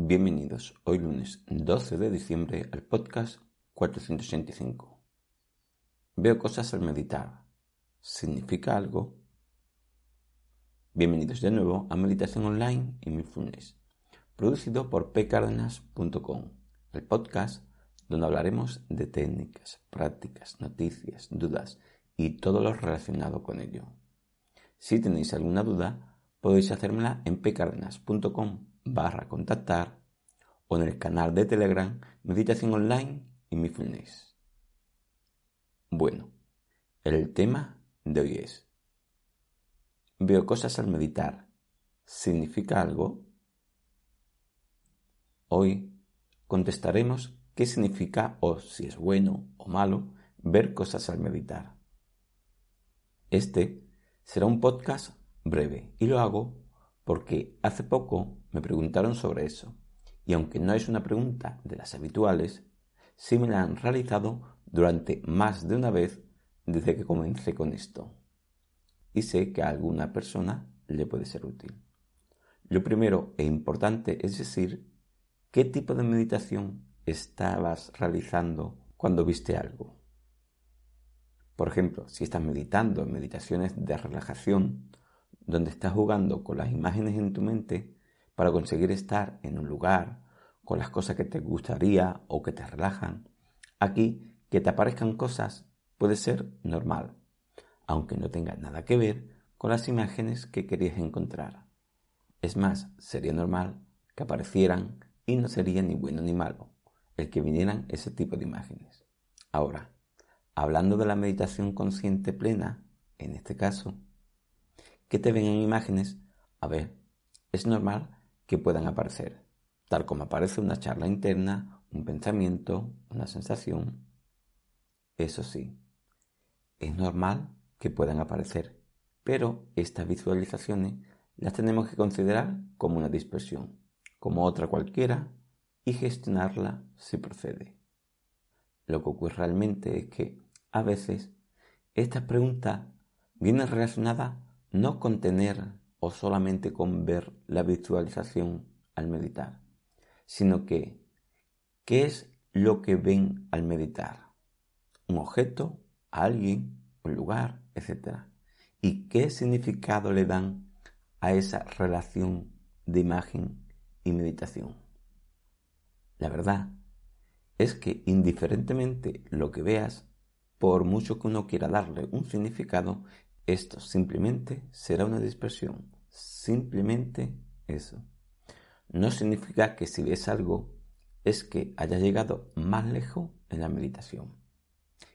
Bienvenidos hoy lunes 12 de diciembre al podcast 485. Veo cosas al meditar. ¿Significa algo? Bienvenidos de nuevo a Meditación Online y Mindfulness, producido por pcardenas.com, el podcast donde hablaremos de técnicas, prácticas, noticias, dudas y todo lo relacionado con ello. Si tenéis alguna duda, podéis hacérmela en pcardenas.com barra contactar o en el canal de Telegram Meditación Online y Mindfulness. Bueno, el tema de hoy es Veo cosas al meditar. ¿Significa algo? Hoy contestaremos qué significa o si es bueno o malo ver cosas al meditar. Este será un podcast breve y lo hago porque hace poco me preguntaron sobre eso, y aunque no es una pregunta de las habituales, sí me la han realizado durante más de una vez desde que comencé con esto. Y sé que a alguna persona le puede ser útil. Lo primero e importante es decir qué tipo de meditación estabas realizando cuando viste algo. Por ejemplo, si estás meditando en meditaciones de relajación, donde estás jugando con las imágenes en tu mente para conseguir estar en un lugar con las cosas que te gustaría o que te relajan. Aquí, que te aparezcan cosas puede ser normal, aunque no tenga nada que ver con las imágenes que querías encontrar. Es más, sería normal que aparecieran y no sería ni bueno ni malo el que vinieran ese tipo de imágenes. Ahora, hablando de la meditación consciente plena, en este caso, que te vengan imágenes, a ver, es normal que puedan aparecer, tal como aparece una charla interna, un pensamiento, una sensación. Eso sí, es normal que puedan aparecer, pero estas visualizaciones las tenemos que considerar como una dispersión, como otra cualquiera, y gestionarla si procede. Lo que ocurre realmente es que a veces estas preguntas vienen relacionadas no con tener o solamente con ver la visualización al meditar, sino que, ¿qué es lo que ven al meditar? Un objeto, alguien, un lugar, etc. ¿Y qué significado le dan a esa relación de imagen y meditación? La verdad es que indiferentemente lo que veas, por mucho que uno quiera darle un significado, esto simplemente será una dispersión. Simplemente eso. No significa que si ves algo es que haya llegado más lejos en la meditación,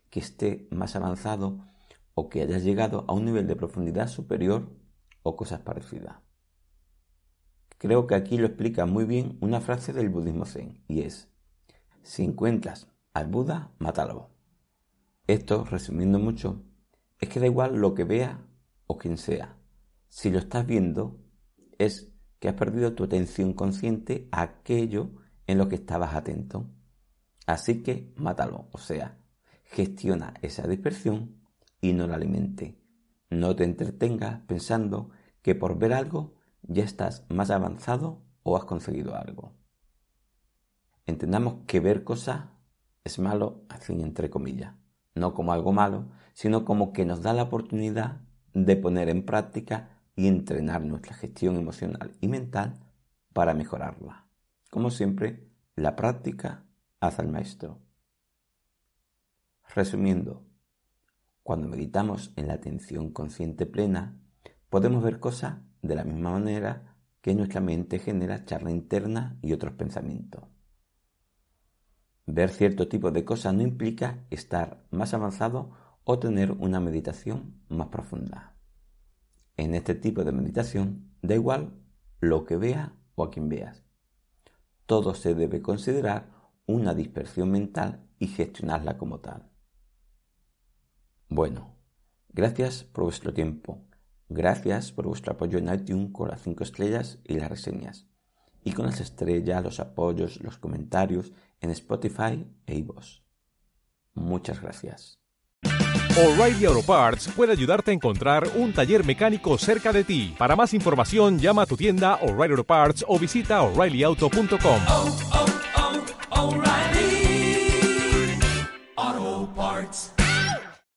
que esté más avanzado o que haya llegado a un nivel de profundidad superior o cosas parecidas. Creo que aquí lo explica muy bien una frase del budismo zen y es, si encuentras al Buda, mátalo. Esto, resumiendo mucho, es que da igual lo que vea o quien sea. Si lo estás viendo, es que has perdido tu atención consciente a aquello en lo que estabas atento. Así que mátalo, o sea, gestiona esa dispersión y no la alimente. No te entretengas pensando que por ver algo ya estás más avanzado o has conseguido algo. Entendamos que ver cosas es malo, así entre comillas no como algo malo, sino como que nos da la oportunidad de poner en práctica y entrenar nuestra gestión emocional y mental para mejorarla. Como siempre, la práctica hace al maestro. Resumiendo, cuando meditamos en la atención consciente plena, podemos ver cosas de la misma manera que nuestra mente genera charla interna y otros pensamientos. Ver cierto tipo de cosas no implica estar más avanzado o tener una meditación más profunda. En este tipo de meditación da igual lo que veas o a quien veas. todo se debe considerar una dispersión mental y gestionarla como tal. Bueno, gracias por vuestro tiempo. Gracias por vuestro apoyo en iTunes con las 5 estrellas y las reseñas. Y con las estrellas, los apoyos, los comentarios en Spotify e iVoox. Muchas gracias. O'Reilly Auto Parts puede ayudarte a encontrar un taller mecánico cerca de ti. Para más información, llama a tu tienda O'Reilly Auto Parts o visita oreillyauto.com.